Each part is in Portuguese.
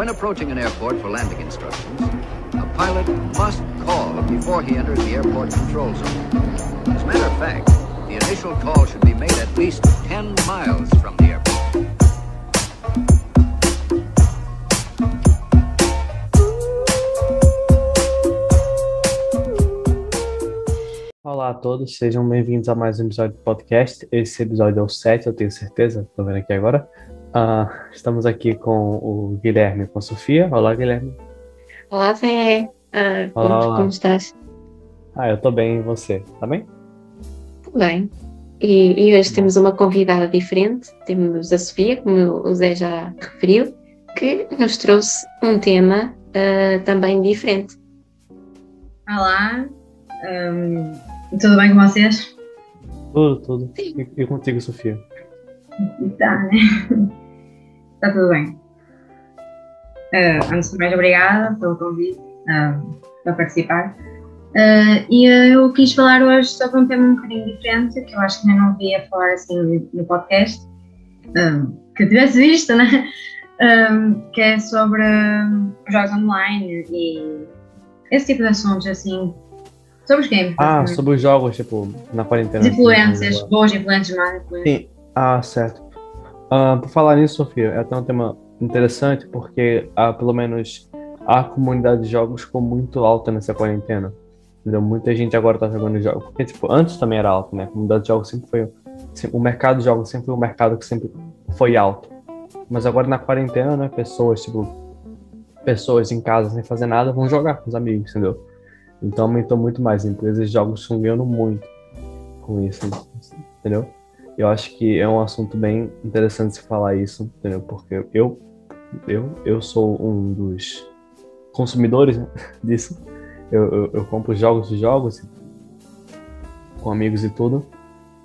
When approaching an airport for landing instructions, a pilot must call before he enters the airport control zone. As a matter of fact, the initial call should be made at least 10 miles from the airport. Olá a todos, sejam bem-vindos a mais um episódio do podcast. Esse episódio é o 7, eu tenho certeza, estou vendo aqui agora. Uh, estamos aqui com o Guilherme e com a Sofia. Olá, Guilherme. Olá, Zé. Uh, olá, como, olá. como estás? Ah, eu estou bem, e você? Tá bem? Tudo bem. E, e, hoje temos uma convidada diferente. Temos a Sofia, como o Zé já referiu, que nos trouxe um tema uh, também diferente. Olá, um, tudo bem com vocês? Tudo, tudo. E, e contigo, Sofia? Tá, né? Está tudo bem. Uh, antes de mais, obrigada pelo convite uh, para participar. Uh, e eu quis falar hoje sobre um tema um bocadinho diferente, que eu acho que ainda não via falar assim no podcast, que eu tivesse visto, né? que é sobre jogos online e esse tipo de assuntos, assim, sobre os games. Ah, sobre os jogos, tipo, na quarentena. As influências, boas influências, más influências. Sim, ah, certo. Uh, por falar nisso, Sofia, é até um tema interessante porque, uh, pelo menos, a comunidade de jogos ficou muito alta nessa quarentena. Entendeu? Muita gente agora tá jogando jogos. Porque, tipo, antes também era alto, né? A comunidade de jogos sempre foi. o mercado de jogos sempre foi um mercado que sempre foi alto. Mas agora na quarentena, né? Pessoas, tipo. Pessoas em casa sem fazer nada vão jogar com os amigos, entendeu? Então aumentou muito mais. Empresas de jogos estão ganhando muito com isso, entendeu? Eu acho que é um assunto bem interessante se falar isso, entendeu? Porque eu, eu, eu sou um dos consumidores né, disso. Eu, eu, eu, compro jogos e jogos com amigos e tudo.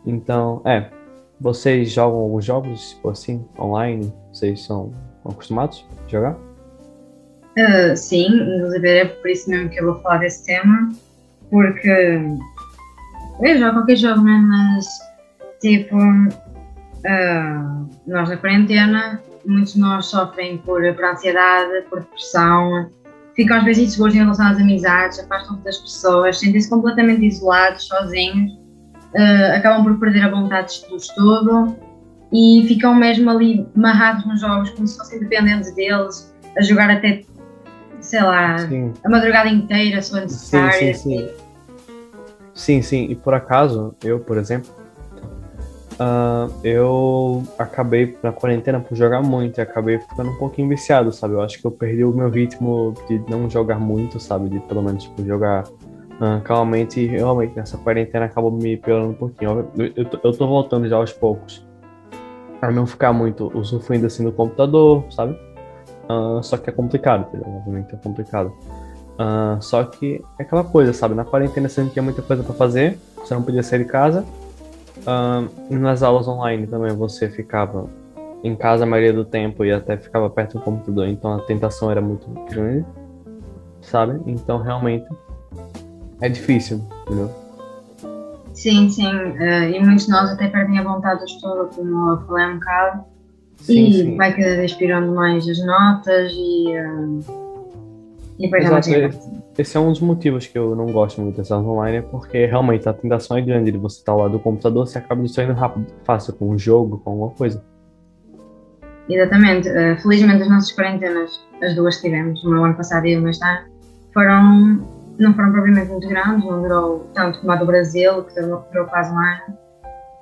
Então, é. Vocês jogam alguns jogos, tipo assim, online? Vocês são acostumados a jogar? Uh, sim, inclusive é por isso mesmo que eu vou falar desse tema, porque eu jogo qualquer jogo, né? Mas Tipo, uh, nós na quarentena, muitos de nós sofrem por, por ansiedade, por depressão, ficam às vezes inseguros em relação às amizades, afastam-se das pessoas, sentem-se completamente isolados, sozinhos, uh, acabam por perder a vontade do estudo e ficam mesmo ali amarrados nos jogos, como se fossem dependentes deles, a jogar até, sei lá, sim. a madrugada inteira, se for necessário. Sim, sim, sim. Sim, sim, e por acaso, eu, por exemplo, Uh, eu acabei na quarentena por jogar muito e acabei ficando um pouquinho viciado, sabe? Eu acho que eu perdi o meu ritmo de não jogar muito, sabe? De pelo menos tipo, jogar uh, calmamente e realmente nessa quarentena acabou me piorando um pouquinho. Eu, eu, eu, tô voltando já aos poucos a não ficar muito usufruindo assim do computador, sabe? Uh, só que é complicado, entendeu? Obviamente é complicado. só que é aquela coisa, sabe? Na quarentena você não tinha muita coisa para fazer, você não podia sair de casa Nas aulas online também você ficava em casa a maioria do tempo e até ficava perto do computador, então a tentação era muito grande, sabe? Então realmente é difícil, entendeu? Sim, sim. Uh, e muitos de nós até perdem a vontade do estudo, como eu falei um bocado. Sim, e sim. vai cada vez pirando mais as notas e. Uh e Exato, esse é um dos motivos que eu não gosto muito dessas online, é porque realmente a tentação é grande de você estar lá do computador, você acaba distraindo rápido, fácil com um jogo, com alguma coisa. Exatamente. Uh, felizmente as nossas quarentenas, as duas que tivemos, uma ano passado e uma este ano, foram, não foram propriamente muito grandes, não durou tanto como a do Brasil, que durou quase um ano.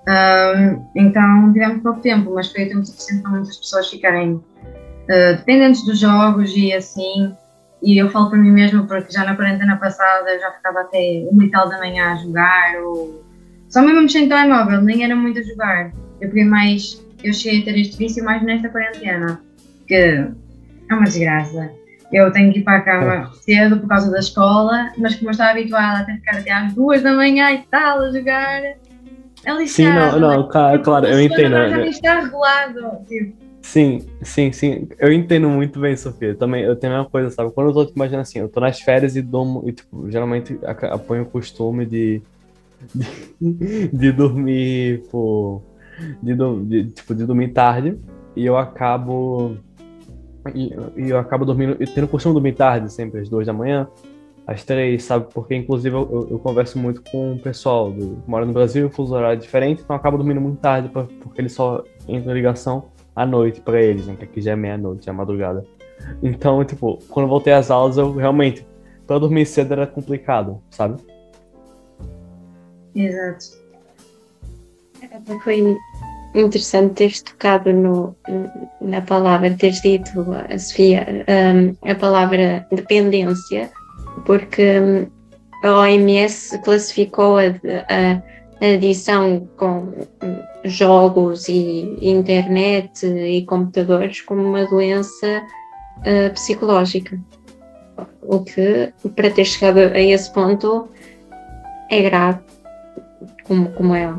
Uh, então tivemos pouco tempo, mas foi o tempo suficiente para muitas pessoas ficarem uh, dependentes dos jogos e assim e eu falo para mim mesma porque já na quarentena passada eu já ficava até uma e tal da manhã a jogar, ou só mesmo mexer em telemóvel, nem era muito a jogar. Eu peguei mais, eu cheguei a ter este vício mais nesta quarentena, que é uma desgraça. Eu tenho que ir para a cama cedo por causa da escola, mas como eu estava habituada a ter que ficar até às duas da manhã e tal a jogar, é lixado. Sim, não, não, claro, eu entendo. Já né? está regulado, tipo, Sim, sim, sim. Eu entendo muito bem, Sofia. Também eu tenho uma coisa, sabe? Quando eu tô imaginando assim, eu tô nas férias e durmo, e tipo, geralmente aponho o costume de, de, de dormir, tipo, de, de, tipo, de dormir tarde, e eu acabo E, e eu acabo dormindo, eu tendo costume dormir tarde, sempre às duas da manhã, às três, sabe? Porque, inclusive, eu, eu converso muito com o pessoal do que mora no Brasil, fuso horário diferente, então eu acabo dormindo muito tarde, pra, porque eles só entram em ligação à noite para eles, né? Que aqui já é meia-noite, é madrugada. Então, tipo, quando voltei às aulas, eu realmente, pra dormir cedo era complicado, sabe? Exato. Foi interessante teres tocado no, na palavra, teres dito, a Sofia, a palavra dependência, porque a OMS classificou a, a, a adição com jogos e internet e computadores como uma doença uh, psicológica. O que, para ter chegado a esse ponto, é grave, como, como é.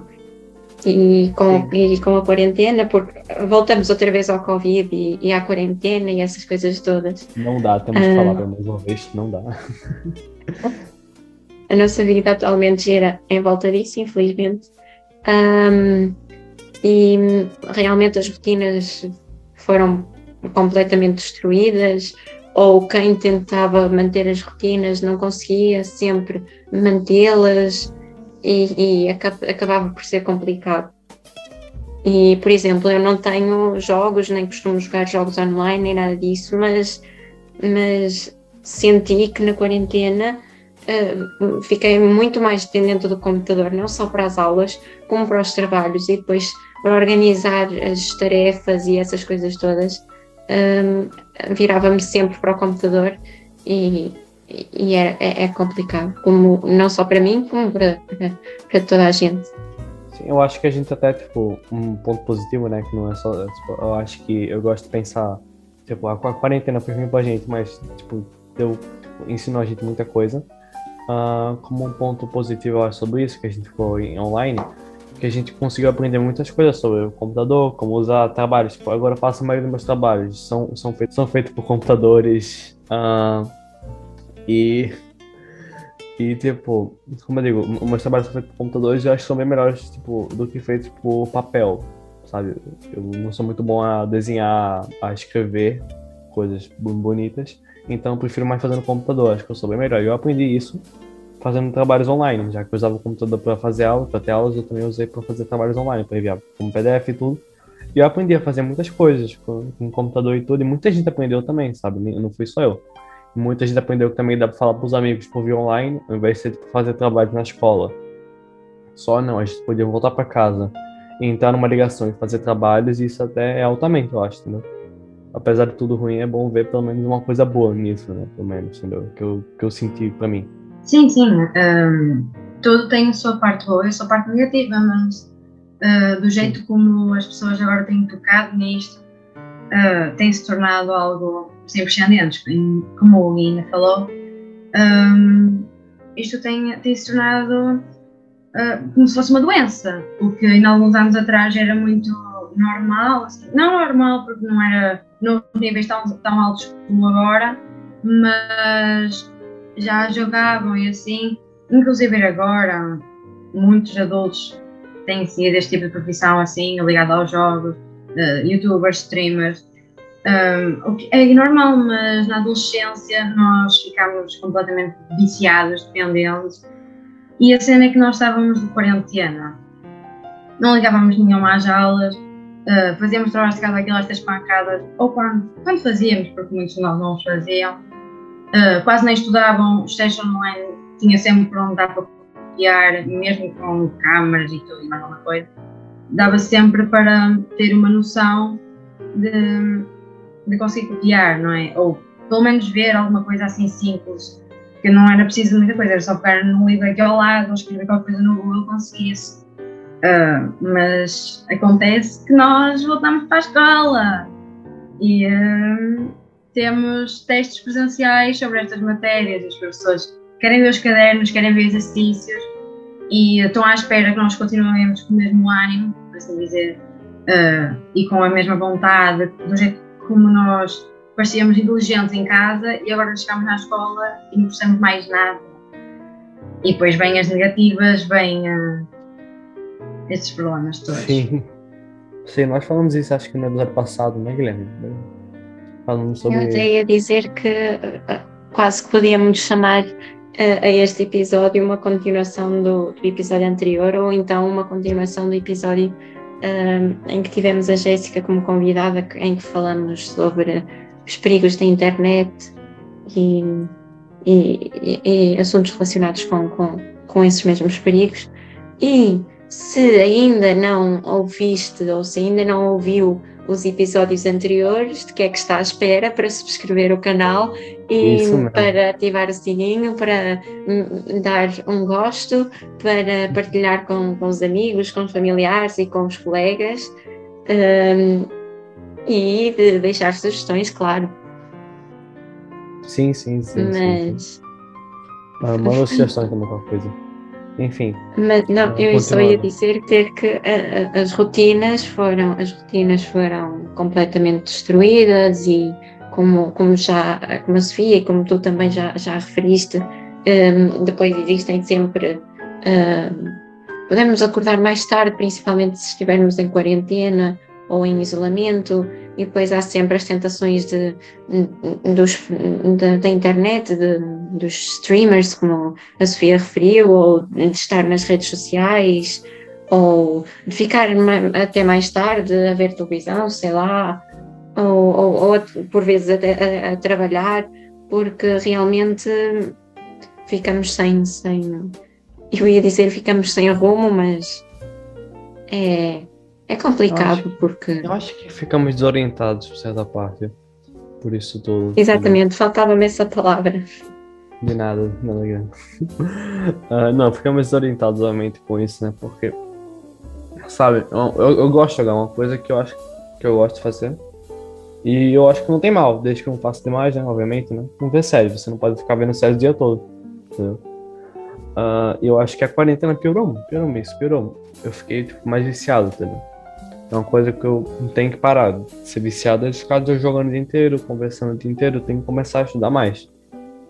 E com, e com a quarentena, porque voltamos outra vez ao Covid e, e à quarentena e essas coisas todas. Não dá, temos que falar pela mesma vez, não dá. a nossa vida atualmente gira em volta disso, infelizmente. Um, e realmente as rotinas foram completamente destruídas, ou quem tentava manter as rotinas não conseguia sempre mantê-las e, e acabava por ser complicado. E, por exemplo, eu não tenho jogos, nem costumo jogar jogos online, nem nada disso, mas, mas senti que na quarentena uh, fiquei muito mais dependente do computador, não só para as aulas, como para os trabalhos e depois para organizar as tarefas e essas coisas todas. Um, virava-me sempre para o computador e, e é, é, é, complicado, como, não só para mim, como para, para, para, toda a gente. Sim, eu acho que a gente até, tipo, um ponto positivo, né, que não é só, tipo, eu acho que eu gosto de pensar, tipo, a quarentena foi ruim pra gente, mas, tipo, deu, tipo, ensinou a gente muita coisa. Uh, como um ponto positivo, eu acho, sobre isso, que a gente ficou em, online, que a gente conseguiu aprender muitas coisas sobre o computador, como usar trabalhos. Tipo, agora eu faço a maioria dos meus trabalhos, são, são, feitos, são feitos por computadores, uh, e, e, tipo, como eu digo, meus trabalhos são feitos por computadores eu acho que são bem melhores, tipo, do que feitos por papel, sabe? Eu não sou muito bom a desenhar, a escrever coisas bonitas, então eu prefiro mais fazer no computador, acho que eu sou bem melhor. Eu aprendi isso fazendo trabalhos online, já que eu usava o computador para fazer aula, para ter aulas, eu também usei para fazer trabalhos online, para enviar como PDF e tudo. E eu aprendi a fazer muitas coisas com, com computador e tudo, e muita gente aprendeu também, sabe? Não fui só eu. Muita gente aprendeu que também dá para falar para os amigos por via online, ao invés de fazer trabalho na escola. Só não, a gente podia voltar para casa e entrar numa ligação e fazer trabalhos, e isso até é altamente, eu acho, entendeu? Apesar de tudo ruim, é bom ver pelo menos uma coisa boa nisso, né? Pelo menos, entendeu? Que eu, que eu senti para mim. Sim, sim. Um, tudo tem a sua parte boa e a sua parte negativa, mas uh, do jeito como as pessoas agora têm tocado nisto, uh, tem se tornado algo sem precedentes, como o Guina falou, um, isto tem, tem se tornado uh, como se fosse uma doença, o que em alguns anos atrás era muito normal, assim, não normal porque não era nos níveis tão, tão altos como agora, mas já jogavam e assim, inclusive agora muitos adultos têm seguido este tipo de profissão assim, ligado aos jogos, uh, youtubers, streamers, um, o que é normal, mas na adolescência nós ficámos completamente viciados, dependentes. E a cena é que nós estávamos de quarentena. Não ligávamos nenhuma às aulas, uh, fazíamos trabalhos de casa aquelas três pancadas, ou quando, quando fazíamos, porque muitos de nós não os faziam. Uh, quase nem estudavam, os testes online tinha sempre para onde dar para copiar, mesmo com câmaras e tudo e mais alguma coisa. Dava sempre para ter uma noção de de conseguir copiar, não é? Ou pelo menos ver alguma coisa assim simples, que não era preciso muita coisa, era só pegar num livro aqui ao lado, ou escrever qualquer coisa no Google, conseguia-se. Uh, mas acontece que nós voltamos para a escola e uh, temos testes presenciais sobre estas matérias os professores querem ver os cadernos, querem ver exercícios e estão à espera que nós continuemos com o mesmo ânimo, por assim dizer, uh, e com a mesma vontade, do jeito como nós parecíamos inteligentes em casa e agora chegamos na escola e não percebemos mais nada. E depois vêm as negativas, vêm uh, estes problemas todos. Sim. Sim, nós falamos isso acho que no episódio passado, né, Guilherme? Falando sobre. Eu até ia dizer que uh, quase que podíamos chamar uh, a este episódio uma continuação do, do, episódio anterior, ou então uma continuação do episódio uh, em que tivemos a Jéssica como convidada, em que falamos sobre os perigos da internet e, e, e assuntos relacionados com, com, com esses mesmos perigos. E se ainda não ouviste ou se ainda não ouviu os episódios anteriores, de que é que está à espera para subscrever o canal e para ativar o sininho, para hum, dar um gosto, para partilhar com, com os amigos, com os familiares e com os colegas um, e de deixar sugestões, claro. Sim, sim, sim. Mas. Sim, sim. Ah, manda sugestões também, qualquer coisa. Enfim. Mas não, eu só ia dizer ter que a, a, as rotinas foram as rotinas foram completamente destruídas e como, como já como a Sofia e como tu também já, já referiste, um, depois existem sempre um, podemos acordar mais tarde, principalmente se estivermos em quarentena ou em isolamento, e depois há sempre as tentações de, dos, de, da internet, de, dos streamers, como a Sofia referiu, ou de estar nas redes sociais, ou de ficar até mais tarde a ver televisão, sei lá, ou, ou, ou por vezes até a, a, trabalhar, porque realmente ficamos sem, sem. Eu ia dizer ficamos sem rumo, mas é é complicado eu acho, porque. Eu acho que ficamos desorientados por certa parte. Por isso tudo. Exatamente, faltava-me essa palavra. De nada, nada grande. uh, não, ficamos desorientados realmente com isso, né? Porque. Sabe, eu, eu, eu, gosto de jogar uma coisa que eu acho que eu gosto de fazer. E eu acho que não tem mal, desde que eu não faça demais, né? Obviamente, né? Não vê série, você não pode ficar vendo série o dia todo. Entendeu? Uh, eu acho que a quarentena piorou, piorou isso, piorou. Eu fiquei tipo, mais viciado, entendeu? É uma coisa que eu não tenho que parar. Ser viciado é ficar jogando o dia inteiro, conversando o dia inteiro, eu tenho que começar a estudar mais.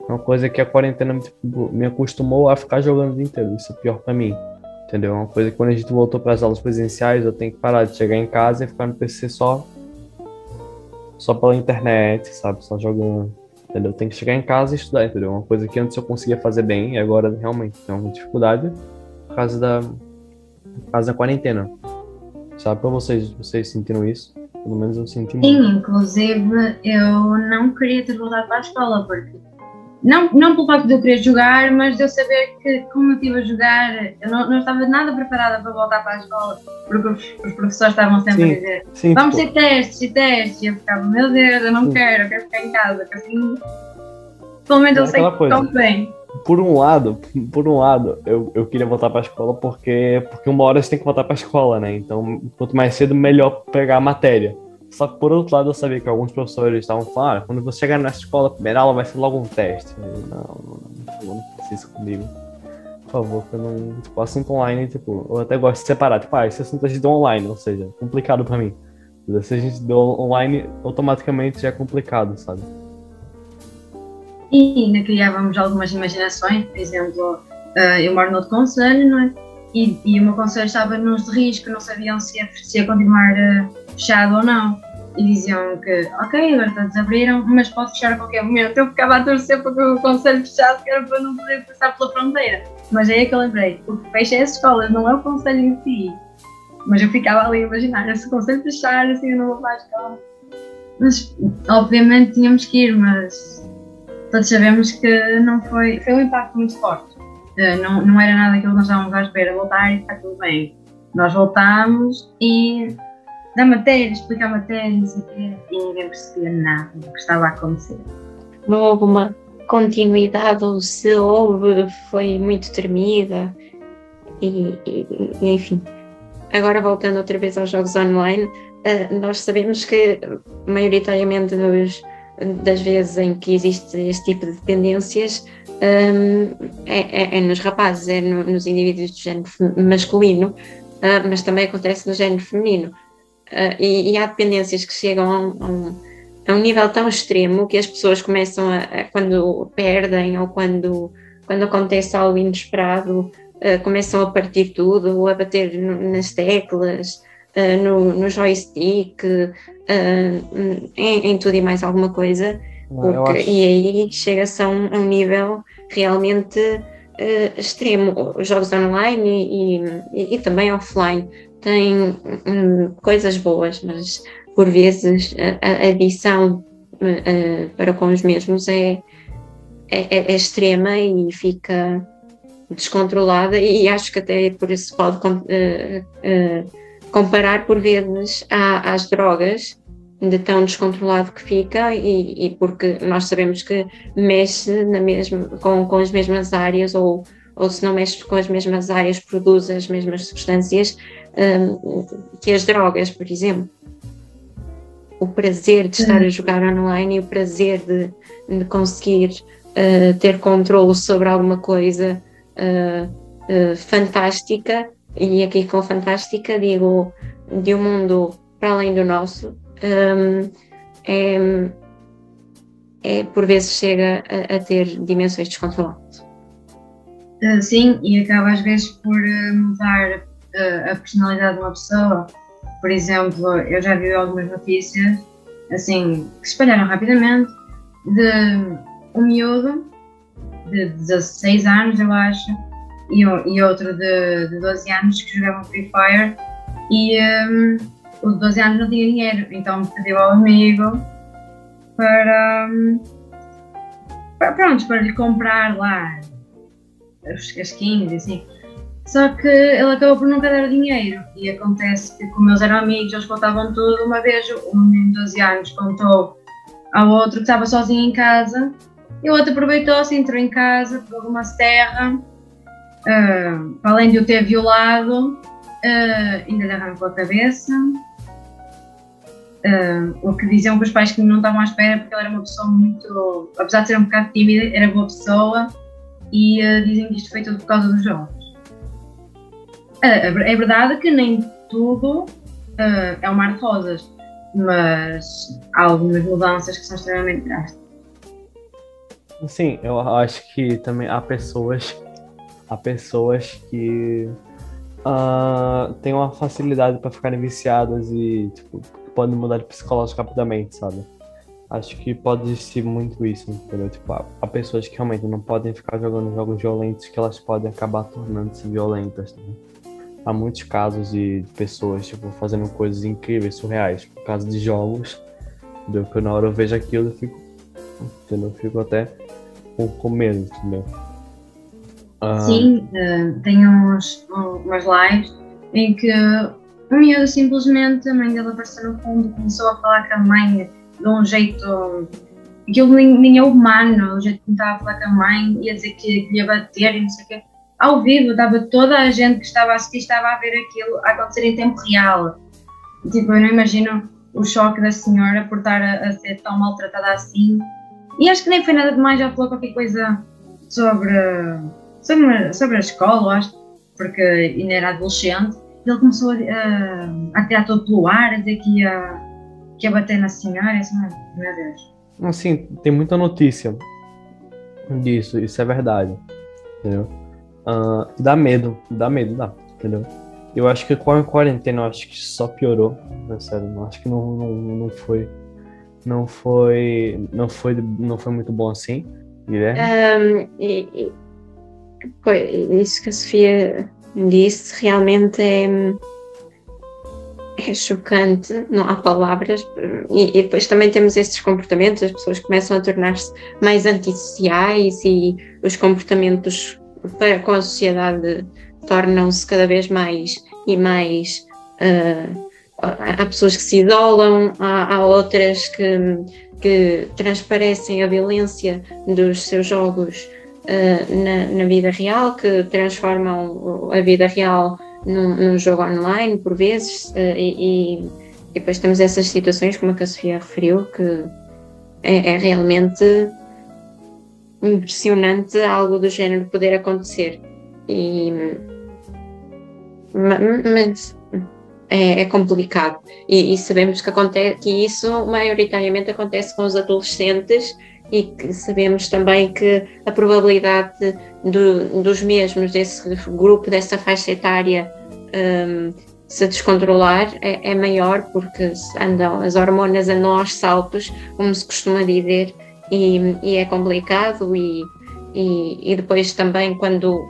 É uma coisa que a quarentena tipo, me acostumou a ficar jogando o dia inteiro. Isso é pior para mim. Entendeu? É uma coisa que quando a gente voltou para as aulas presenciais, eu tenho que parar de chegar em casa e ficar no PC só só pela internet, sabe? Só jogando. Entendeu? Tem que chegar em casa e estudar, entendeu? Uma coisa que antes eu conseguia fazer bem e agora realmente tem uma dificuldade por causa da, por causa da quarentena. Sabe para vocês, vocês sentiram isso? Pelo menos eu senti muito. Sim, inclusive eu não queria ter voltado para a escola, porque não, não pelo facto de eu querer jogar, mas de eu saber que como eu estive a jogar, eu não, não estava nada preparada para voltar para a escola, porque os, os professores estavam sempre sim, a dizer sim, vamos tipo... ter testes e testes, e eu ficava, meu Deus, eu não sim. quero, eu quero ficar em casa, que assim, pelo menos eu sei que estou bem por um lado, por um lado, eu, eu queria voltar para a escola porque, porque uma hora você tem que voltar para a escola, né? Então, quanto mais cedo, melhor pegar a matéria. Só que por outro lado, eu sabia que alguns professores estavam falando, ah, quando você chegar na escola, primeira aula vai ser logo um teste. Eu, não, não, não, isso comigo. Por favor, que eu não. Tipo, assunto online, tipo, eu até gosto de separar. Tipo, ah, esse assunto a gente deu online, ou seja, complicado para mim. Se a gente deu online, automaticamente já é complicado, sabe? E ainda criávamos algumas imaginações, por exemplo, uh, eu moro no outro conselho, não é? E, e o meu conselho estava nos de risco, não sabiam se ia, se ia continuar uh, fechado ou não. E diziam que, ok, agora todos abriram, mas pode fechar a qualquer momento. Eu ficava a torcer para que o conselho fechasse, que era para não poder passar pela fronteira. Mas aí é que eu lembrei, o que fecha é as escolas, não é o conselho em si. Mas eu ficava ali a imaginar, se o conselho fechar, assim eu não vou para a escola. Mas, obviamente, tínhamos que ir, mas todos sabemos que não foi, foi um impacto muito forte. Uh, não, não era nada aquilo que nós estávamos à espera, voltar e está tudo bem. Nós voltámos e da matéria, explicar matéria, não sei o quê, e ninguém percebia nada do que estava a acontecer. Não houve uma continuidade, ou se houve, foi muito tremida, e, e, enfim. Agora voltando outra vez aos jogos online, uh, nós sabemos que maioritariamente dos das vezes em que existe este tipo de dependências um, é, é, é, nos rapazes, é no, nos indivíduos do género masculino, uh, mas também acontece no género feminino. Uh, e, e, há dependências que chegam a um, a um, nível tão extremo que as pessoas começam a, a quando perdem ou quando, quando acontece algo inesperado, uh, começam a partir tudo a bater nas teclas uh, no, no joystick, uh, em, em, tudo e mais alguma coisa. Porque, acho... E aí chega-se a um, um, nível realmente uh, extremo. Os jogos online e, e, e também offline têm um, coisas boas, mas por vezes a, a adição para com os mesmos é, é, é, extrema e fica descontrolada e acho que até por isso pode uh, uh, comparar por vezes à, às drogas de tão descontrolado que fica e, e, porque nós sabemos que mexe na mesma, com, com as mesmas áreas ou, ou se não mexe com as mesmas áreas produz as mesmas substâncias um, que as drogas, por exemplo. O prazer de estar a jogar online e o prazer de, de conseguir uh, ter controle sobre alguma coisa uh, uh, fantástica, e aqui com fantástica digo de um mundo para além do nosso, um, é, é, por vezes chega a, a ter dimensões descontroladas. Uh, sim, e acaba às vezes por mudar a personalidade de uma pessoa. Por exemplo, eu já vi algumas notícias assim que espalharam rapidamente de um miúdo de 16 anos, eu acho, e, e outro de, de 12 anos que jogavam Free Fire e um, o de 12 anos não tinha dinheiro, então pediu ao amigo para, um, para, pronto, para lhe comprar lá as, as e assim. Só que ele acabou por nunca dar dinheiro e acontece que como eles eram amigos, eles contavam tudo, uma vez um menino de 12 anos contou ao outro que estava sozinho em casa e o outro aproveitou-se, entrou em casa, pegou uma serra, uh, além de o ter violado, uh, ainda lhe arrancou a cabeça. Uh, o que diziam que os pais que não estavam à espera, porque ele era uma pessoa muito, apesar de ser um bocado tímida, era boa pessoa e dizem que isto foi tudo por causa dos jogos. Uh, é verdade que nem tudo é um mar de rosas, mas há algumas mudanças que são extremamente drásticas. Sim, eu acho que também há pessoas, há pessoas que uh, têm uma facilidade para ficarem viciadas e tipo, podem mudar de psicológico rapidamente, sabe? Acho que pode existir muito isso, entendeu? Tipo, há, há pessoas que realmente não podem ficar jogando jogos violentos que elas podem acabar tornando-se violentas. Né? Há muitos casos de, pessoas tipo, fazendo coisas incríveis, surreais, por causa de jogos. Entendeu? Que na hora eu vejo aquilo eu fico. Entendeu? Eu fico até com, com medo, entendeu? Sim, uh, tem uns, umas lives em que um miúdo simplesmente, a mãe dele apareceu no fundo, começou a falar com a mãe de um jeito. Aquilo nem, nem é humano, o jeito que estava a falar com a mãe, ia dizer que, que ia bater e não sei o quê. Ao vivo, estava toda a gente que estava a assistir, estava a ver aquilo a acontecer em tempo real. Tipo, eu não imagino o choque da senhora por estar a, a ser tão maltratada assim e acho que nem foi nada demais, já falou qualquer coisa sobre, sobre, sobre a escola, acho, porque ainda era adolescente. Ele começou a, a, a tirar todo pelo ar, a dizer que ia, que ia bater na senhora, assim, meu Deus. Assim, tem muita notícia disso, isso é verdade, entendeu? Uh, dá medo, dá medo, dá, entendeu? Eu acho que com a quarentena, eu acho que só piorou, né, sério, eu acho que não, não, não foi não foi não foi não foi muito bom assim Guilherme um, isso que a Sofia disse realmente é é chocante, não há palavras, e, e, depois também temos esses comportamentos, as pessoas começam a tornar-se mais antissociais e os comportamentos para, com a sociedade tornam-se cada vez mais e mais uh, há pessoas que se isolam, há, há outras que, que, transparecem a violência dos seus jogos na, na, vida real, que transformam a vida real num, num jogo online, por vezes, uh, e, e, depois temos essas situações, como a que a Sofia referiu, que é, é realmente impressionante algo do género poder acontecer. E, mas é, é complicado. E, e, sabemos que, acontece, que isso maioritariamente acontece com os adolescentes e que sabemos também que a probabilidade do, dos mesmos, desse grupo, dessa faixa etária, um, se descontrolar é, é, maior porque andam, as hormonas andam aos saltos, como se costuma dizer, e, e é complicado e, e, e, depois também quando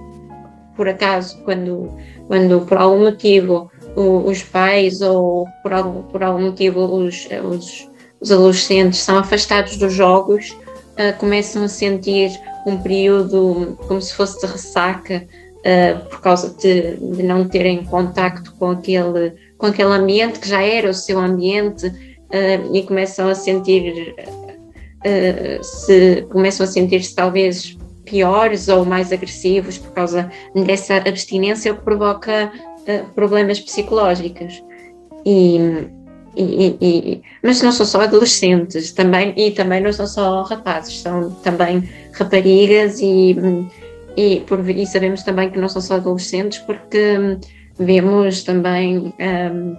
por acaso quando, quando por algum motivo o, os pais ou por algum, por algum motivo os, os, os adolescentes são afastados dos jogos, uh, começam a sentir um período como se fosse de ressaca uh, por causa de, de, não terem contacto com aquele, com aquele ambiente que já era o seu ambiente uh, e começam a sentir se começam a sentir-se talvez piores ou mais agressivos por causa dessa abstinência, que provoca problemas psicológicos. E, e, e, mas não são só adolescentes, também, e também não são só rapazes, são também raparigas e, e, por, e sabemos também que não são só adolescentes porque vemos também, um,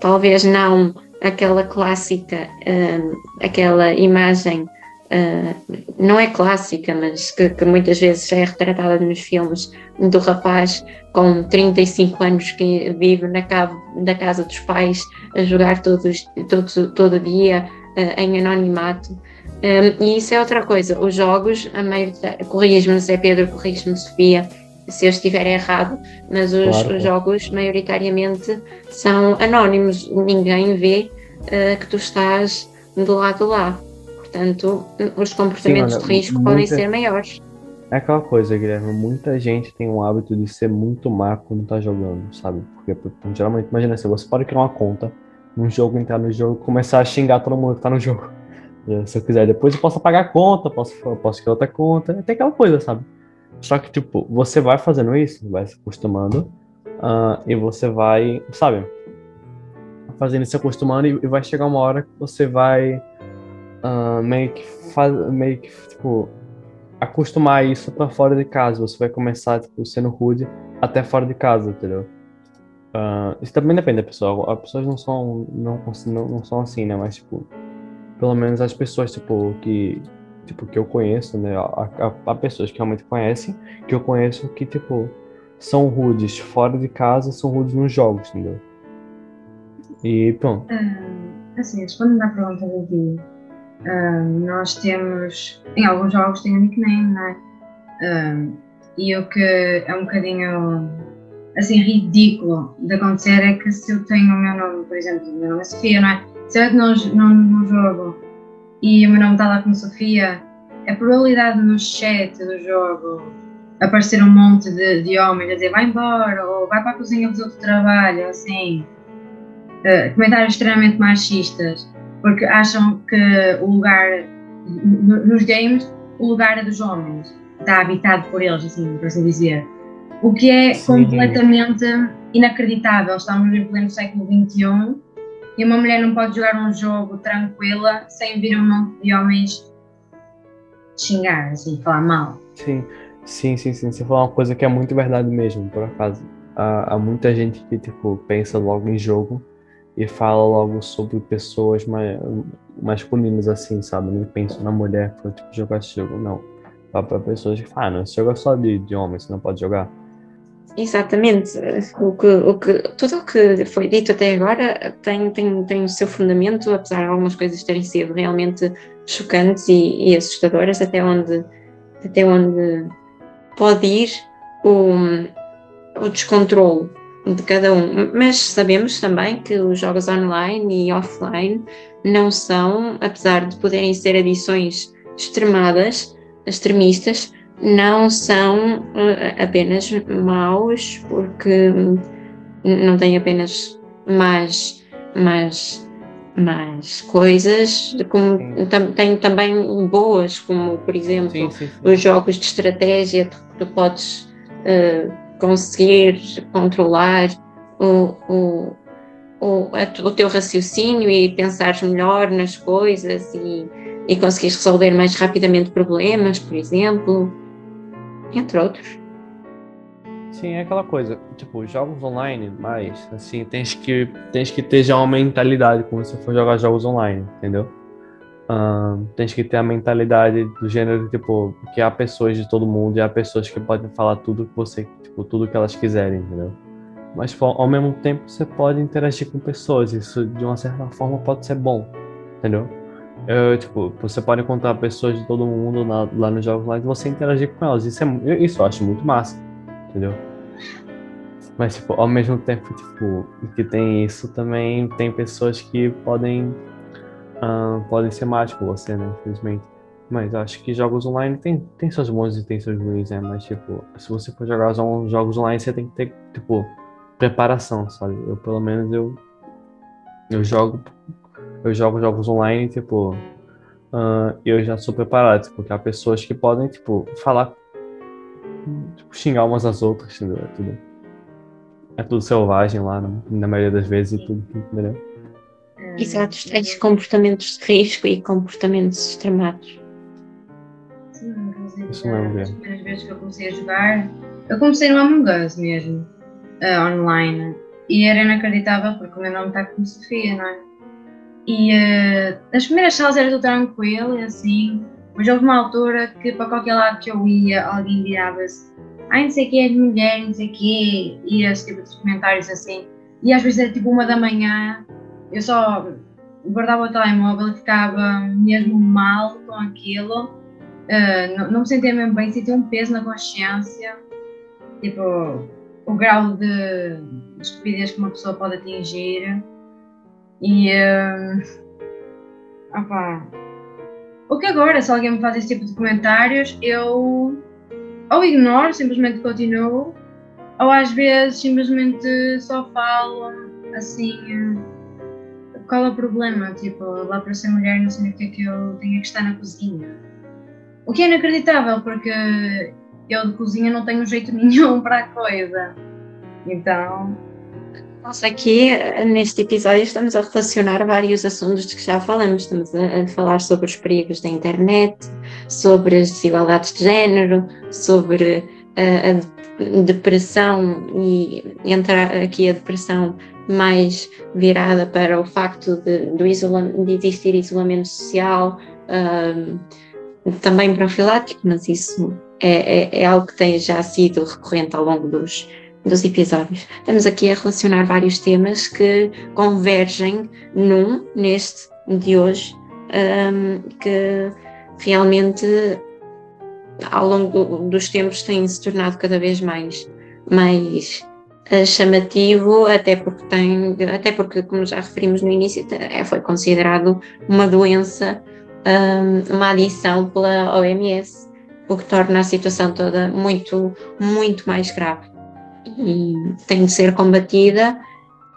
talvez não aquela clássica, um, aquela imagem uh, não é clássica, mas que, que, muitas vezes é retratada nos filmes do rapaz com 35 anos que vive na, casa, na casa dos pais a jogar todos, todo, todo dia uh, em anonimato. Um, e isso é outra coisa. Os jogos, a maioria, corrijo-me, Zé Pedro, corrijo-me, Sofia, se eu estiver errado, mas os, claro. os, jogos maioritariamente são anónimos, ninguém vê uh, que tu estás do lado lá. Portanto, os comportamentos Sim, olha, de risco muita... podem ser maiores. É aquela coisa, Guilherme, muita gente tem o hábito de ser muito má quando tá jogando, sabe? Porque geralmente, imagina assim, você pode criar uma conta num jogo, entrar no jogo começar a xingar todo mundo que tá no jogo. Se eu quiser, depois eu posso apagar a conta, posso, posso criar outra conta, tem aquela coisa, sabe? Só que, tipo, você vai fazendo isso, vai se acostumando, uh, e você vai, sabe? Fazendo se acostumando, e, e vai chegar uma hora que você vai uh, meio que faz, meio que tipo acostumar isso para fora de casa. Você vai começar tipo sendo rude até fora de casa, entendeu? Uh, isso também depende da pessoa. As pessoas não são não, não, não são assim, né? Mas tipo, pelo menos as pessoas tipo que tipo que eu conheço, né? Há, pessoas que realmente conhecem, que eu conheço que tipo são rudes fora de casa, são rudes nos jogos, entendeu? E pronto. Uh, assim, respondendo à pergunta do Gui, nós temos, em alguns jogos tem um nickname, não é? E o que é um bocadinho assim ridículo de acontecer é que se eu tenho o meu nome, por exemplo, o meu nome é Sofia, não é? Se eu no, no, no jogo e o meu nome está lá como Sofia, a probabilidade no chat do jogo aparecer um monte de, de homens a dizer vai embora ou vai para a cozinha fazer outro trabalho, assim, uh, comentários extremamente machistas porque acham que o lugar, nos games, o lugar é dos homens, está habitado por eles, assim, por assim dizer. O que é Sim. completamente inacreditável. Estamos em pleno século XXI e uma mulher não pode jogar um jogo tranquila sem vir um monte de homens xingar, assim, falar mal. Sim, sim, sim, sim. Você falou uma coisa que é muito verdade mesmo, por acaso. Há, há muita gente que, tipo, pensa logo em jogo e fala logo sobre pessoas mais, masculinas, assim, sabe? Nem penso na mulher para tipo, jogar esse jogo, não. Para pessoas que falam, ah, não, esse jogo é só de, de homem, você não pode jogar. Exatamente. O que, o que, tudo o que foi dito até agora tem, tem, tem o seu fundamento, apesar de algumas coisas terem sido realmente chocantes e, e assustadoras, até onde, até onde pode ir o, o descontrole de cada um. Mas sabemos também que os jogos online e offline não são, apesar de poderem ser adições extremadas, extremistas, não são uh, apenas maus, porque não têm apenas mais, mais, mais coisas, como tam, tem também boas, como por exemplo sim, sim, sim. os jogos de estratégia, tu, tu podes uh, conseguir controlar o, o, o, o teu raciocínio e pensares melhor nas coisas e, e conseguires resolver mais rapidamente problemas, por exemplo, entre outros. Sim, é aquela coisa, tipo, jogos online, mas assim, tens que, tens que ter já uma mentalidade quando você for jogar jogos online, entendeu? Tens que ter a mentalidade do gênero, tipo, que há pessoas de todo mundo e há pessoas que podem falar tudo que você, tipo, tudo que elas quiserem, entendeu? Mas ao mesmo tempo você pode interagir com pessoas. Isso de uma certa forma pode ser bom, entendeu? Eu, tipo, você pode encontrar pessoas de todo mundo lá, lá nos jogos lá e você interagir com elas. Isso, é, isso eu acho muito massa, entendeu? Mas, tipo, ao mesmo tempo, tipo, que tem isso também, tem pessoas que podem, uh, podem ser más com você, né, infelizmente. Mas acho que jogos online tem, tem seus bons e tem seus ruins, né? Mas, tipo, se você for jogar jogos online, você tem que ter, tipo, preparação, sabe? Eu, pelo menos, eu, eu jogo eu jogo jogos online, tipo, uh, eu já sou preparado, porque há pessoas que podem, tipo, falar, tipo, xingar umas às outras, entendeu? É tudo, é tudo selvagem lá, né? na maioria das vezes e tudo, entendeu? Exato, tens comportamentos de risco e comportamentos extremados. Sim, Isso não é As primeiras vezes que eu comecei a jogar, eu comecei no Among Us mesmo, uh, online, e era inacreditável porque o meu nome está como Sofia, não é? E uh, as primeiras salas era tudo tranquilo e assim, mas houve uma altura que para qualquer lado que eu ia, alguém virava-se, ai não sei o que, és mulher, não sei o que, e esse tipo de comentários assim. E às vezes era tipo uma da manhã, eu só guardava o telemóvel e ficava mesmo mal com aquilo. Uh, não, não, me sentia mesmo bem, sentia um peso na consciência, tipo, o grau de, de estupidez que uma pessoa pode atingir. E. Uh, opa, o que agora, se alguém me faz esse tipo de comentários, eu ou ignoro, simplesmente continuo, ou às vezes simplesmente só falo assim. Qual é o problema? Tipo, lá para ser mulher não significa que eu tenha que estar na cozinha. O que é inacreditável, porque eu de cozinha não tenho jeito nenhum para a coisa. Então, nós aqui, neste episódio, estamos a relacionar vários assuntos de que já falamos. Estamos a, falar sobre os perigos da internet, sobre as desigualdades de género, sobre a, a depressão e entrar aqui a depressão mais virada para o facto de, do de existir isolamento social, um, também profilático, mas isso é, é, é algo que tem já sido recorrente ao longo dos dos episódios. Estamos aqui a relacionar vários temas que convergem num, neste de hoje, um, que realmente ao longo dos tempos tem se tornado cada vez mais, mais chamativo, até porque tem, até porque, como já referimos no início, é, foi considerado uma doença, um, uma adição pela OMS, o que torna a situação toda muito, muito mais grave e tem de ser combatida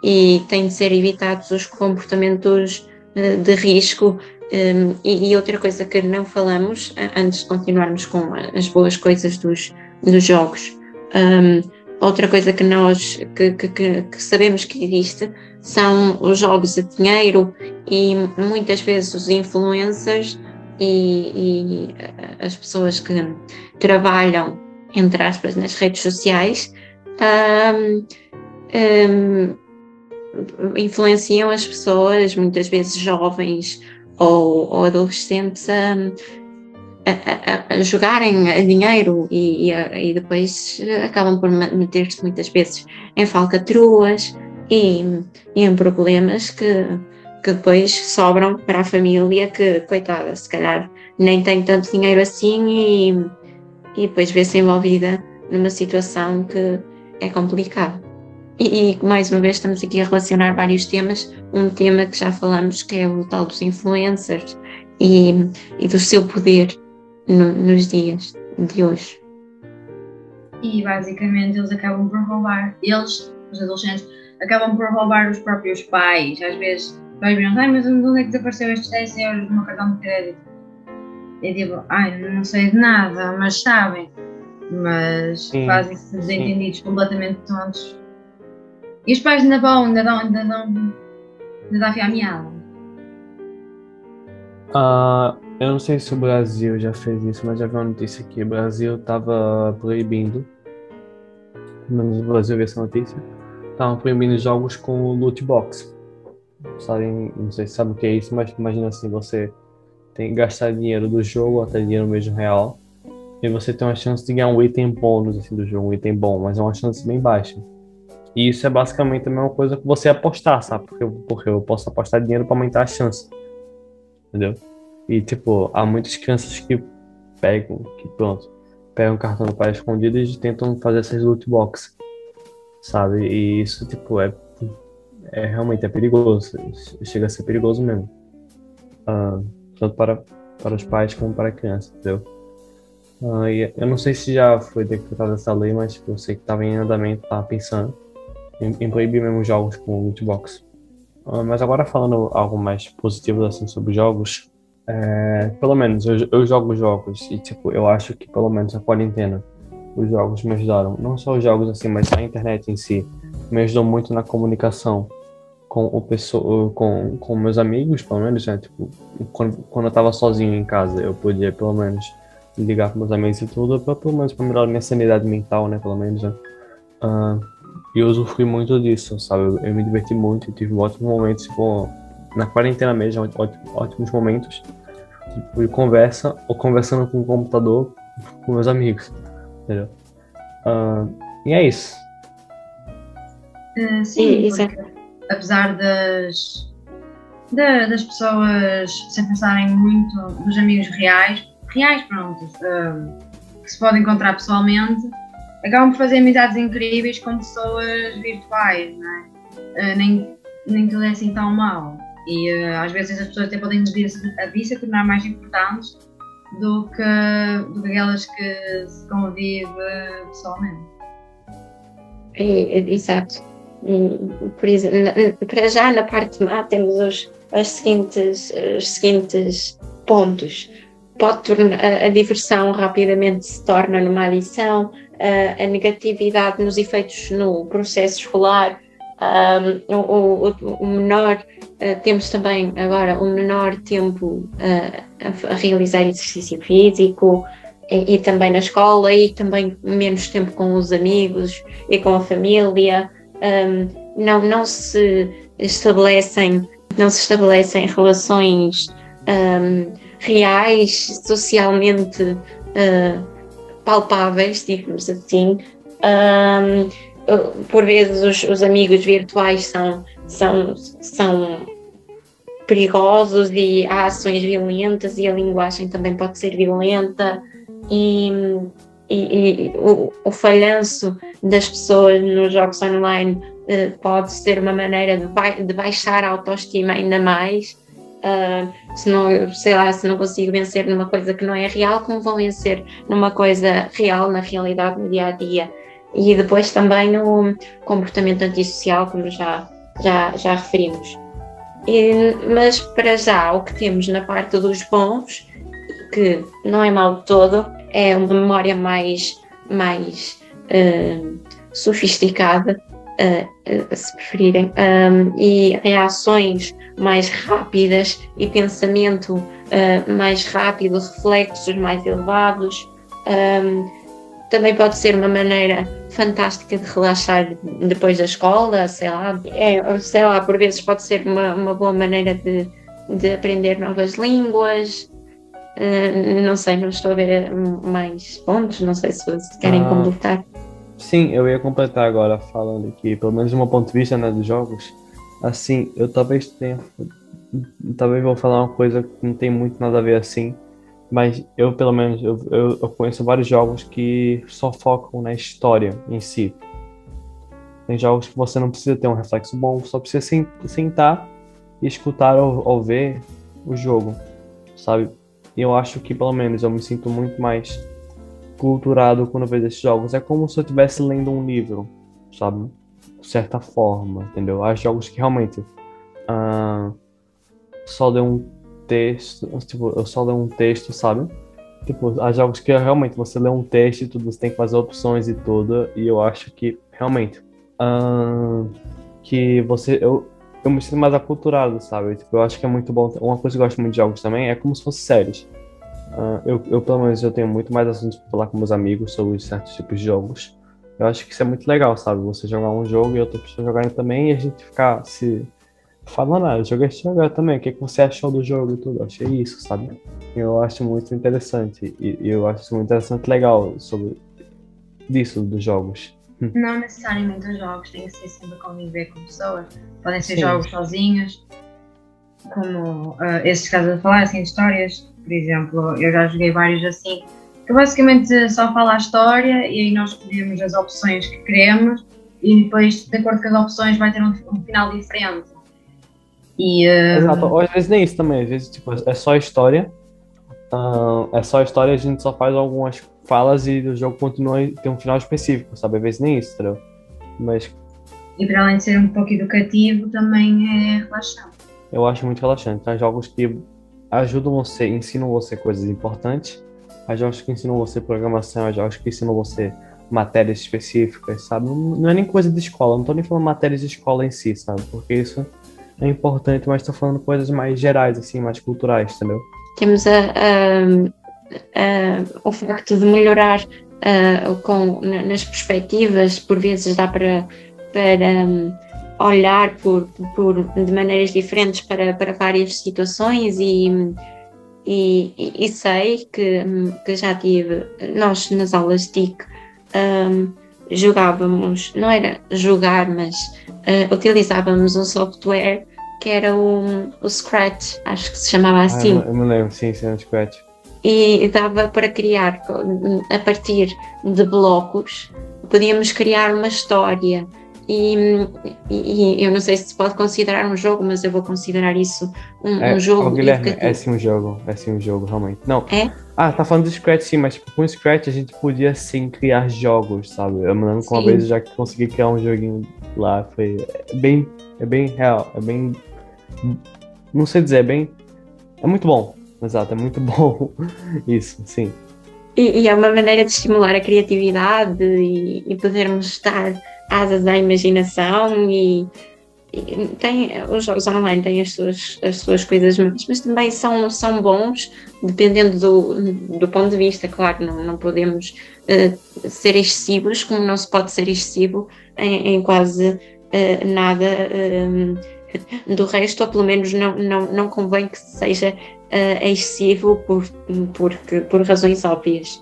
e tem de ser evitados os comportamentos eh, de risco. Um, e, outra coisa que não falamos, antes de continuarmos com as boas coisas dos, dos jogos, um, outra coisa que nós que, que, que, sabemos que existe são os jogos a dinheiro e muitas vezes os influencers e, e as pessoas que trabalham, entre aspas, nas redes sociais um, um, influenciam as pessoas, muitas vezes jovens ou, ou adolescentes, a, a, a, jogarem a dinheiro e, e, e, depois acabam por meter-se muitas vezes em falcatruas e, e em problemas que, que depois sobram para a família que, coitada, se calhar nem tem tanto dinheiro assim e, e depois vê-se envolvida numa situação que, é complicado. E, e, mais uma vez estamos aqui a relacionar vários temas, um tema que já falamos que é o tal dos influencers e, e do seu poder no, nos dias de hoje. E basicamente eles acabam por roubar, eles, os adolescentes, acabam por roubar os próprios pais. Às vezes vai perguntar, ai mas onde é que desapareceu estes 10 euros no meu cartão de crédito? E digo, ai, não sei de nada, mas sabem mas fazem-se desentendidos sim. completamente tontos. E os pais ainda vão, ainda dão, ainda dão, ainda dão fio à meada. Uh, eu não sei se o Brasil já fez isso, mas já vi uma notícia que o Brasil estava proibindo, menos o Brasil viu essa notícia, estavam proibindo jogos com loot box. Sabem, não sei se sabe o que é isso, mas imagina assim, você tem que gastar dinheiro do jogo, até dinheiro mesmo real, e você tem uma chance de ganhar um item bônus assim, do jogo, um item bom, mas é uma chance bem baixa. E isso é basicamente a mesma coisa que você apostar, sabe? Porque, porque eu posso apostar dinheiro para aumentar a chance. Entendeu? E, tipo, há muitas crianças que pegam, que pronto, pegam cartão do pai escondido e tentam fazer essas loot box, sabe? E isso, tipo, é, é realmente é perigoso. Chega a ser perigoso mesmo. Uh, tanto para, para os pais como para a criança, entendeu? Uh, eu não sei se já foi decretada essa lei, mas tipo, eu sei que estava em andamento, estava pensando em, em, proibir mesmo jogos com loot box. Uh, mas agora falando algo mais positivo assim sobre jogos, é, pelo menos eu, eu, jogo jogos e tipo eu acho que pelo menos a quarentena os jogos me ajudaram não só os jogos assim mas a internet em si me ajudou muito na comunicação com o pessoa com, com meus amigos pelo menos né? tipo quando, quando eu tava sozinho em casa eu podia pelo menos ligar com meus amigos e tudo pra, pelo menos para melhorar minha sanidade mental né pelo menos né? Uh, e eu usufrui muito disso sabe eu, eu me diverti muito tive ótimos momentos tipo na quarentena mesmo, ótimos momentos, tipo, de conversa, ou conversando com o computador com meus amigos, entendeu? Uh, e é isso. Uh, sim, isso é... apesar das, das pessoas se pensarem muito dos amigos reais, reais, pronto, uh, que se podem encontrar pessoalmente, acabam por fazer amizades incríveis com pessoas virtuais, não é? Uh, nem, nem que é assim tão mal. E uh, às vezes as pessoas até podem vir a se tornar mais importantes do que, do que aquelas que se convive pessoalmente. É, é, exato. Por exemplo, para já na parte má temos os, os, seguintes, os seguintes pontos. Pode tornar, a, a diversão rapidamente se torna numa adição, a, a negatividade nos efeitos no processo escolar, um, o, o, o, menor, uh, temos também agora um menor tempo uh, a, a, realizar exercício físico e, e, também na escola e também menos tempo com os amigos e com a família. Um, não, não se estabelecem não se estabelecem relações reais, socialmente uh, palpáveis, digamos assim. Por vezes os, os, amigos virtuais são, são, são perigosos e há ações violentas e a linguagem também pode ser violenta. E, e, e o, o, falhanço das pessoas nos jogos online uh, pode ser uma maneira de, ba de, baixar a autoestima ainda mais. Uh, se não, sei lá, se não consigo vencer numa coisa que não é real, como vou vencer numa coisa real, na realidade, no dia a dia e depois também no comportamento antissocial, como já, já, já referimos. E, mas para já, o que temos na parte dos bons, que não é mal de todo, é uma memória mais, mais uh, sofisticada, uh, uh, se preferirem, um, e reações mais rápidas e pensamento mais rápido, reflexos mais elevados. Um, também pode ser uma maneira fantástica de relaxar depois da escola, sei lá. É, sei lá, por vezes pode ser uma, uma boa maneira de, de aprender novas línguas. Uh, não sei, não estou a ver mais pontos, não sei se, se querem ah, completar. Sim, eu ia completar agora falando aqui, pelo menos de um ponto de vista né, dos jogos. Assim, eu talvez tenha. Talvez vou falar uma coisa que não tem muito nada a ver assim, mas eu, pelo menos, eu, eu, eu, conheço vários jogos que só focam na história em si. Tem jogos que você não precisa ter um reflexo bom, só precisa sentar e escutar ou, ou ver o jogo, sabe? E eu acho que, pelo menos, eu me sinto muito mais culturado quando vejo esses jogos. É como se eu estivesse lendo um livro, sabe? De certa forma, entendeu? Há jogos que realmente uh, só deu um texto, tipo, eu só leio um texto, sabe? Tipo, há jogos que realmente você lê um texto e tudo, você tem que fazer opções e tudo, e eu acho que realmente uh, que você eu, eu me sinto mais aculturado, sabe? Tipo, eu acho que é muito bom. Uma coisa que eu gosto muito de jogos também é como se fosse séries. Uh, eu, eu, pelo menos, eu tenho muito mais assuntos para falar com meus amigos sobre certos tipos de jogos. Eu acho que isso é muito legal, sabe? Você jogar um jogo e outra pessoa jogarem também e a gente ficar se Fala nada, eu joguei esse jogo também. O que, que você achou do jogo e tudo? Eu achei isso, sabe? Eu acho muito interessante. E, eu acho muito interessante legal sobre disso dos jogos. Não necessariamente os jogos têm que ser sempre conviver com pessoas. Podem ser Sim. jogos sozinhos, como uh, esses casos a falar, assim, de histórias. Por exemplo, eu já joguei vários assim, que basicamente só fala a história e aí nós escolhemos as opções que queremos e depois, de acordo com as opções, vai ter um, um final diferente. E, uh, Exato, às vezes nem isso também, às vezes tipo, é só história. é só história, a gente só faz algumas falas e o jogo continua e tem um final específico, sabe? Às vezes nem isso, entendeu? Mas e para além de ser um pouco educativo, também é relaxante. eu acho muito relaxante. Tem jogos que ajudam você, ensinam você coisas importantes. Há jogos que ensinam você programação, há jogos que ensinam você matérias específicas, sabe? Não, não é nem coisa de escola, não tô nem falando matérias de escola em si, sabe? Porque isso é importante, mas tô falando coisas mais gerais, assim, mais culturais, entendeu? Temos a, a- a- o facto de melhorar com, na- nas perspectivas, por vezes dá para, para hum, olhar por, por, de maneiras diferentes para, para várias situações e, e, e- e sei que, hum, que já tive, nós nas aulas TIC hum, jogávamos, não era jogar, mas ah, utilizávamos um software que era o, o Scratch, acho que se chamava Ah, assim eu, eu me lembro, sim, sim, Scratch. e dava para criar a partir de blocos podíamos criar uma história e, e- eu não sei se se pode considerar um jogo mas eu vou considerar isso um, É, um jogo Guilherme, educativo. é sim um jogo, é sim um jogo, realmente. Não. É? Ah, tá falando do Scratch sim, mas tipo, com o Scratch a gente podia sim criar jogos, sabe? Eu me lembro que uma vez eu já consegui criar um joguinho lá, foi é bem, é bem real, é bem, não sei dizer, é bem, é muito bom, exato, é muito bom isso, sim. E, e é uma maneira de estimular a criatividade e, e podermos dar asas à imaginação e, e tem, os jogos online têm as suas, as suas coisas más, mas também são, são bons, dependendo do, do ponto de vista, claro, não, não podemos eh, ser excessivos, como não se pode ser excessivo em, em quase eh, nada eh, do resto, ou pelo menos não, não, não convém que seja eh, excessivo por, porque, por razões óbvias.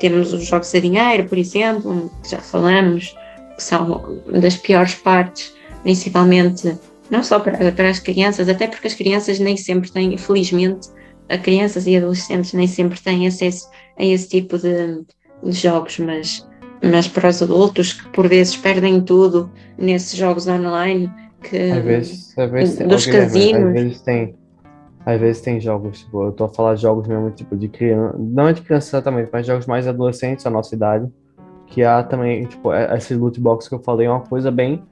Temos os jogos a dinheiro, por exemplo, que já falamos, que são das piores partes, principalmente não só para, para as crianças, até porque as crianças nem sempre têm, infelizmente, a crianças e adolescentes nem sempre têm acesso a esse tipo de, de jogos, mas, mas para os adultos que por vezes perdem tudo nesses jogos online, que Às vezes, às vezes tem, dos casinos. às vezes tem, às vezes tem jogos, tipo, eu tô a falar de jogos mesmo, tipo, de criança, não é de criança exatamente, mas jogos mais adolescentes, a nossa idade, que há também, tipo, é- esse loot box que eu falei é uma coisa bem,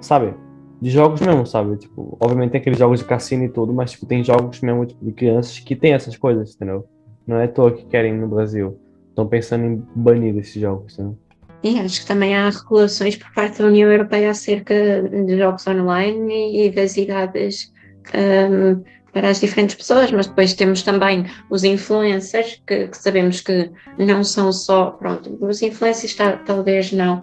sabe, de jogos mesmo, sabe, tipo, obviamente tem aqueles jogos de cassino e tudo, mas, tipo, tem jogos mesmo, tipo, de crianças que tem essas coisas, entendeu? Não é à toa que querem no Brasil, estão pensando em banir esses jogos, entendeu? E acho que também há regulações por parte da União Europeia acerca de jogos online e, das idades hum, para as diferentes pessoas, mas depois temos também os influencers, que, que sabemos que não são só, pronto, os influencers ta- talvez não,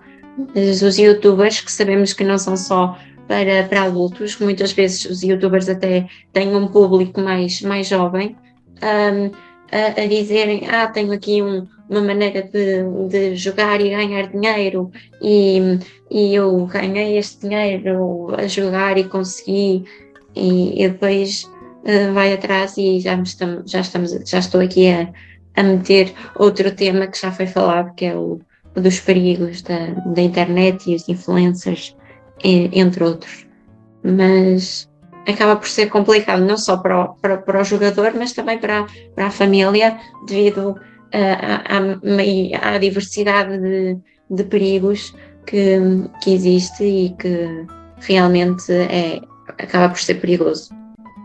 mas os youtubers, que sabemos que não são só para, para adultos, muitas vezes os youtubers até têm um público mais, mais jovem, hum, a, a dizerem, ah, tenho aqui um, uma maneira de, de jogar e ganhar dinheiro e, e eu ganhei este dinheiro a jogar e consegui e, e depois eh, vai atrás e já, estamos, já, estamos, já estou aqui a, a meter outro tema que já foi falado que é o, o dos perigos da, da internet e os influencers e- entre outros. Mas acaba por ser complicado não só para o, para, para o jogador mas também para, para a família devido à, à, à diversidade de, de perigos que, que existe e que realmente é, acaba por ser perigoso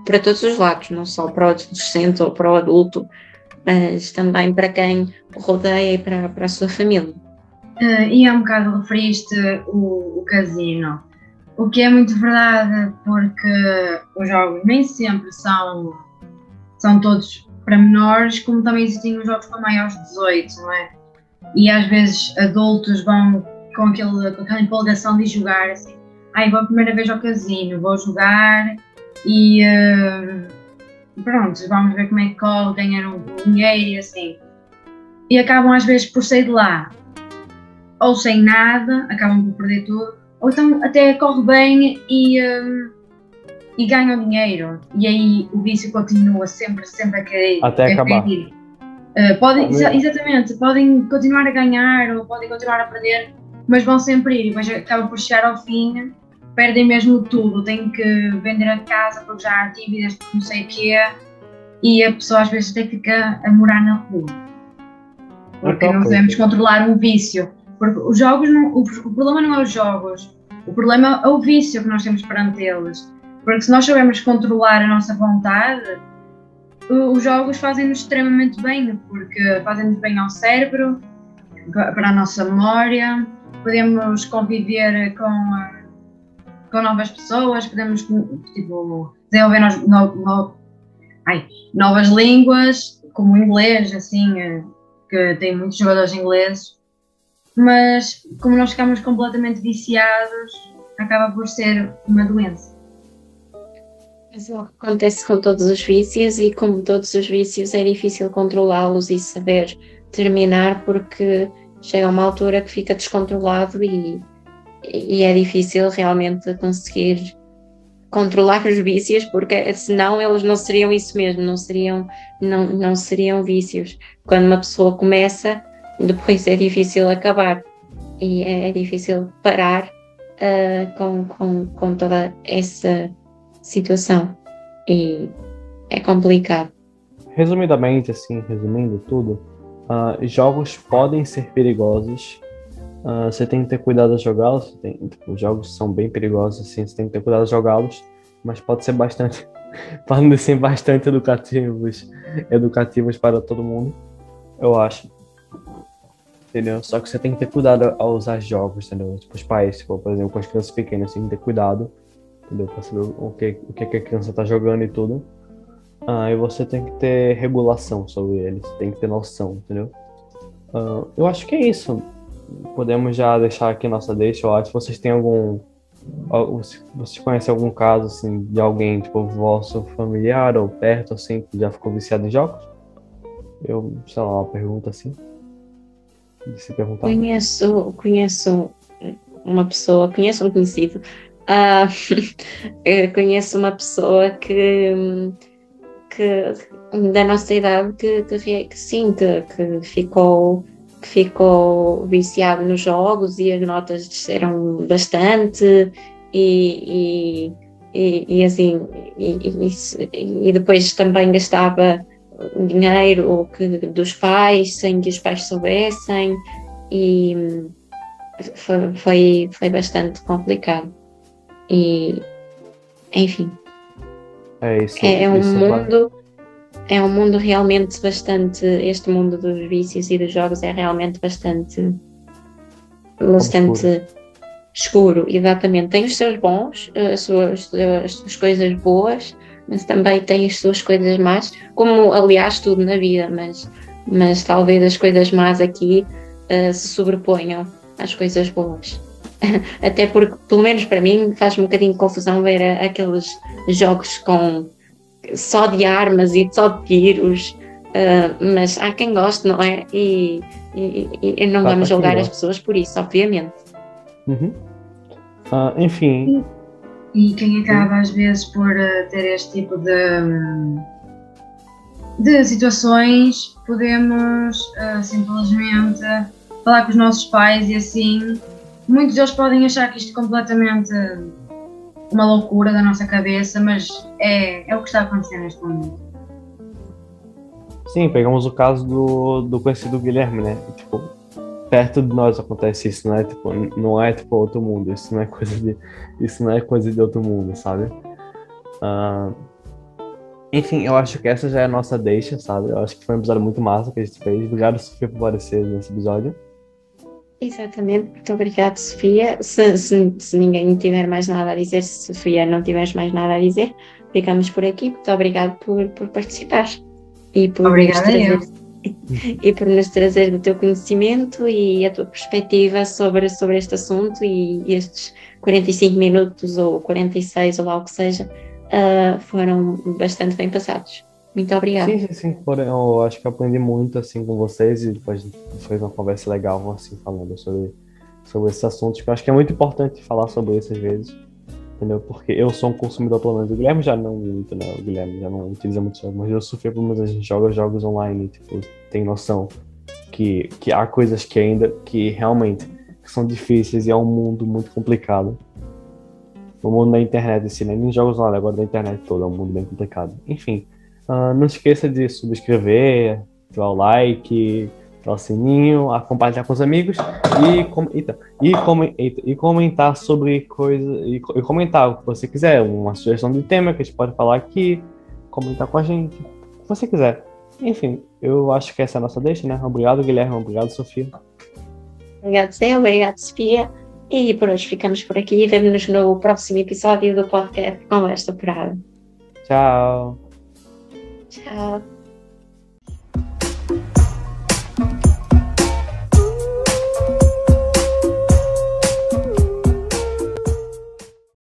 para todos os lados, não só para o adolescente ou para o adulto, mas também para quem o rodeia e para, para a sua família. Uh, e há um bocado referiste o, o casino, o que é muito verdade, porque os jogos nem sempre são, são todos para menores, como também existem os jogos para maiores de 18, não é? E às vezes adultos vão com, aquele, com aquela empolgação de jogar, assim, ai, vou a primeira vez ao casino, vou jogar e uh, pronto, vamos ver como é que corre, ganhar um dinheiro e assim. E acabam às vezes por sair de lá ou sem nada, acabam por perder tudo, ou então até corre bem e, um, e ganham dinheiro. E aí o vício continua sempre, sempre a cair. Até a acabar. cair. Uh, podem, Talvez. exa- exatamente, podem continuar a ganhar ou podem continuar a perder, mas vão sempre ir e depois acabam por chegar ao fim, perdem mesmo tudo, têm que vender a casa porque já há dívidas, porque não sei o quê, e a pessoa às vezes até fica a morar na rua. Porque Então, não podemos controlar um vício. Porque os jogos, não, o, o problema não é os jogos, o problema é o vício que nós temos perante eles. Porque se nós soubermos controlar a nossa vontade, os jogos fazem-nos extremamente bem, porque fazem-nos bem ao cérebro, pa- para a nossa memória, podemos conviver com, ah, com novas pessoas, podemos tipo, desenvolver nos- no- no- ai, novas línguas, como o inglês, assim, eh, que tem muitos jogadores ingleses, mas como nós ficamos completamente viciados, acaba por ser uma doença. Mas é o que acontece com todos os vícios e como todos os vícios é difícil controlá-los e saber terminar porque chega uma altura que fica descontrolado e, e é difícil realmente conseguir controlar os vícios porque senão eles não seriam isso mesmo, não seriam, não, não seriam vícios. Quando uma pessoa começa, depois é difícil acabar e é, difícil parar ah, com, com, com toda essa situação e é complicado. Resumidamente, assim, resumindo tudo, ah, jogos podem ser perigosos. Ah, você tem que ter cuidado ao jogá-los. tipo, Os jogos são bem perigosos, assim, você tem que ter cuidado ao jogá-los, mas pode ser bastante, podem ser bastante educativos, educativos para todo mundo, eu acho. Entendeu? Só que você tem que ter cuidado ao usar jogos, entendeu? Tipo, os pais, tipo, por exemplo, com as crianças pequenas, você tem que ter cuidado, entendeu? Pra saber o que, o que que a criança tá jogando e tudo. E você tem que ter regulação sobre eles, tem que ter noção, entendeu? Ah, eu acho que é isso. Podemos já deixar aqui nossa deixa. Eu acho vocês têm algum. Vocês conhecem algum caso assim de alguém, tipo, vosso familiar ou perto, assim, que já ficou viciado em jogos? Eu, sei lá, uma pergunta assim. De se perguntar. Conheço, conheço uma pessoa, conheço um conhecido, ah, conheço uma pessoa que, que da nossa idade que, que, que sim, que, que ficou que ficou viciado nos jogos e as notas desceram bastante e, e, e, e assim e, e, e depois também gastava dinheiro que, dos pais sem que os pais soubessem e hum, foi, foi, foi bastante complicado. E enfim, É isso. é, é um isso vai- mundo é um mundo realmente bastante este mundo dos vícios e dos jogos é realmente bastante bastante escuro, exatamente. Tem os seus bons, as suas, as suas coisas boas, mas também tem as suas coisas más, como aliás tudo na vida, mas, mas talvez as coisas más aqui eh, se sobreponham às coisas boas. Até porque, pelo menos para mim, faz um bocadinho de confusão ver a- aqueles jogos com só de armas e só de tiros, eh, mas há quem goste, não é? E, e, e- e não vamos julgar as pessoas por isso, obviamente. Uhum. Ah, enfim, E quem acaba às vezes por eh, ter este tipo de, de situações, podemos eh, simplesmente falar com os nossos pais e assim. Muitos deles podem achar que isto é completamente uma loucura da nossa cabeça, mas é, é o que está acontecendo neste momento. sim, pegamos o caso do, do conhecido Guilherme, né? Tipo, perto de nós acontece isso, não é tipo, não é tipo outro mundo, isso não é coisa de, isso não é coisa de outro mundo, sabe? Ah, enfim, eu acho que essa já é a nossa deixa, sabe? Eu acho que foi um episódio muito massa que a gente fez. Obrigado, Sofia, por aparecer nesse episódio. Exatamente, muito obrigada, Sofia. Se, se, se ninguém tiver mais nada a dizer, se Sofia não tiveres mais nada a dizer, ficamos por aqui. Muito obrigado por, por participar e por, Obrigada trazer, e por nos trazer o teu conhecimento e a tua perspectiva sobre, sobre este assunto e estes 45 minutos ou 46 ou lá o que seja ah, foram bastante bem passados. Muito obrigada. Sim, sim, sim. Porém, eu acho que aprendi muito assim com vocês e depois fez uma conversa legal assim falando sobre sobre esses assuntos, que eu acho que é muito importante falar sobre isso às vezes, entendeu? Porque eu sou um consumidor, pelo menos, o Guilherme já não muito, né? O Guilherme já não utiliza muito jogos, mas eu sofri, pelo menos, a gente joga jogos online, tipo, tem noção que, que há coisas que ainda, que realmente são difíceis e é um mundo muito complicado. O mundo da internet, assim, nem jogos online, agora da internet toda, é um mundo bem complicado. Enfim, uh, não esqueça de subscrever, ativar o like, ativar o sininho, a compartilhar com os amigos e, com, eita, e, com, eita, e comentar sobre coisas, e, e, comentar o que você quiser, uma sugestão de tema que a gente pode falar aqui, comentar com a gente, o que você quiser. Enfim, eu acho que essa é a nossa deixa, né? Obrigado, Guilherme, obrigado, Sofia. Obrigado, Zé, obrigado, Sofia. E por hoje ficamos por aqui. Vemo-nos no próximo episódio do podcast Conversa Porada. Tchau. Tchau.